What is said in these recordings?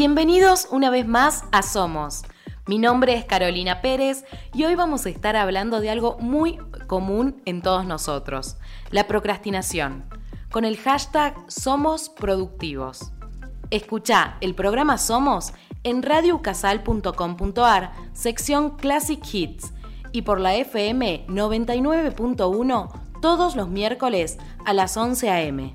Bienvenidos una vez más a Somos. Mi nombre es Carolina Pérez y hoy vamos a estar hablando de algo muy común en todos nosotros, la procrastinación, con el hashtag Somos Productivos. Escucha el programa Somos en radiocasal.com.ar, sección Classic Hits, y por la FM 99.1 todos los miércoles a las 11 a.m.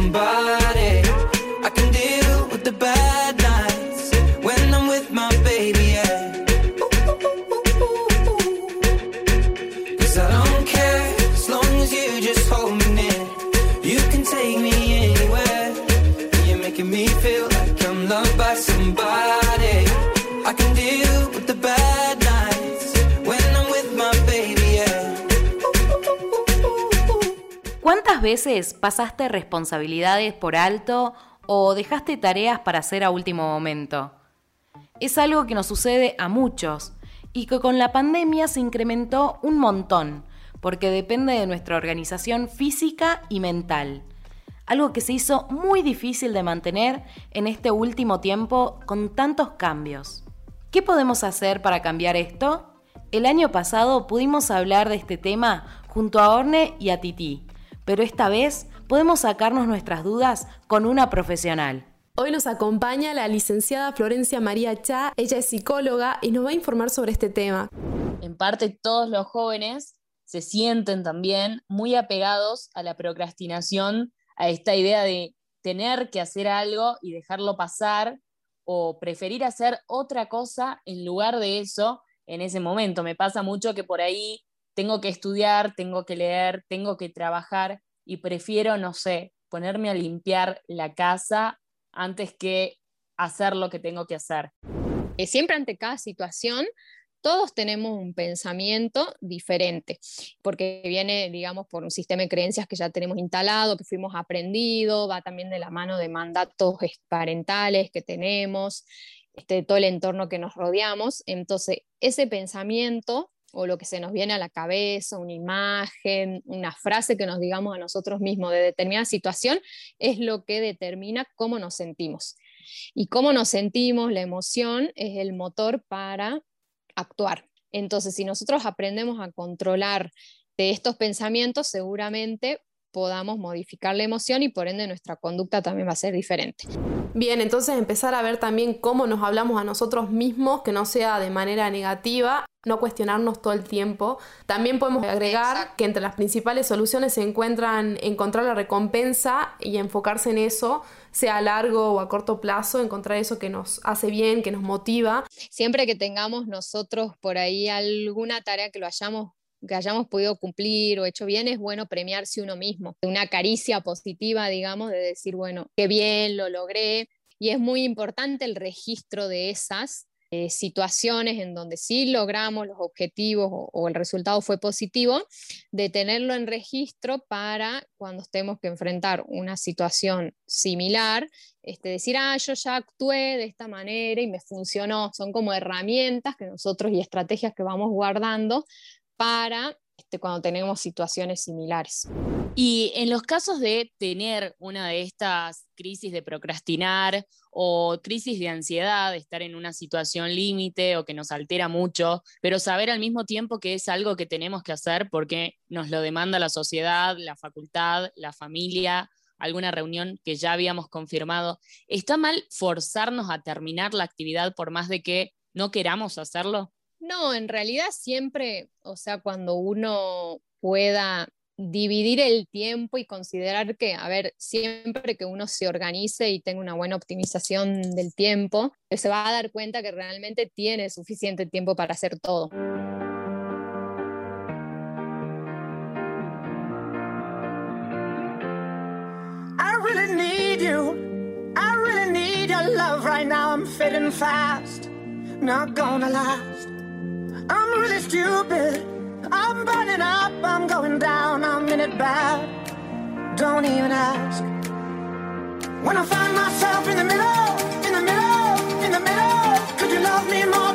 somebody. ¿Cuántas veces pasaste responsabilidades por alto o dejaste tareas para hacer a último momento? Es algo que nos sucede a muchos y que con la pandemia se incrementó un montón, porque depende de nuestra organización física y mental. Algo que se hizo muy difícil de mantener en este último tiempo con tantos cambios. ¿Qué podemos hacer para cambiar esto? El año pasado pudimos hablar de este tema junto a Orne y a Titi, pero esta vez podemos sacarnos nuestras dudas con una profesional. Hoy nos acompaña la licenciada Florencia María Cha, ella es psicóloga y nos va a informar sobre este tema. en parte todos los jóvenes se sienten también muy apegados a la procrastinación, a esta idea de tener que hacer algo y dejarlo pasar o preferir hacer otra cosa en lugar de eso en ese momento. Me pasa mucho que por ahí tengo que estudiar, tengo que leer, tengo que trabajar y prefiero, no sé, ponerme a limpiar la casa antes que hacer lo que tengo que hacer. Eh, siempre ante cada situación, todos tenemos un pensamiento diferente, porque viene, digamos, por un sistema de creencias que ya tenemos instalado, que fuimos aprendido, va también de la mano de mandatos es- parentales que tenemos, este, todo el entorno que nos rodeamos. Entonces, ese pensamiento o lo que se nos viene a la cabeza, una imagen, una frase que nos digamos a nosotros mismos de determinada situación, es lo que determina cómo nos sentimos. Y cómo nos sentimos, la emoción, es el motor para actuar. Entonces, si nosotros aprendemos a controlar de estos pensamientos, seguramente podamos modificar la emoción y por ende nuestra conducta también va a ser diferente. Bien, entonces empezar a ver también cómo nos hablamos a nosotros mismos, que no sea de manera negativa, no cuestionarnos todo el tiempo. También podemos agregar Exacto. que entre las principales soluciones se encuentran encontrar la recompensa y enfocarse en eso, sea a largo o a corto plazo, encontrar eso que nos hace bien, que nos motiva. Siempre que tengamos nosotros por ahí alguna tarea que lo hayamos que hayamos podido cumplir o hecho bien, es bueno premiarse uno mismo. Una caricia positiva, digamos, de decir, bueno, qué bien, lo logré. Y es muy importante el registro de esas eh, situaciones en donde sí logramos los objetivos o, el resultado fue positivo, de tenerlo en registro para cuando estemos que enfrentar una situación similar, este, decir, ah, yo ya actué de esta manera y me funcionó. Son como herramientas que nosotros y estrategias que vamos guardando para este, cuando tenemos situaciones similares. Y en los casos de tener una de estas crisis de procrastinar o crisis de ansiedad, de estar en una situación límite o que nos altera mucho, pero saber al mismo tiempo que es algo que tenemos que hacer porque nos lo demanda la sociedad, la facultad, la familia, alguna reunión que ya habíamos confirmado, ¿está mal forzarnos a terminar la actividad por más de que no queramos hacerlo? No, en realidad siempre, o sea, cuando uno pueda dividir el tiempo y considerar que, a ver, siempre que uno se organice y tenga una buena optimización del tiempo, se va a dar cuenta que realmente tiene suficiente tiempo para hacer todo. I really need you. I really need your love right now. I'm fading fast, not gonna last. Really stupid. I'm burning up, I'm going down, I'm in it bad. Don't even ask. When I find myself in the middle, in the middle, in the middle, could you love me more,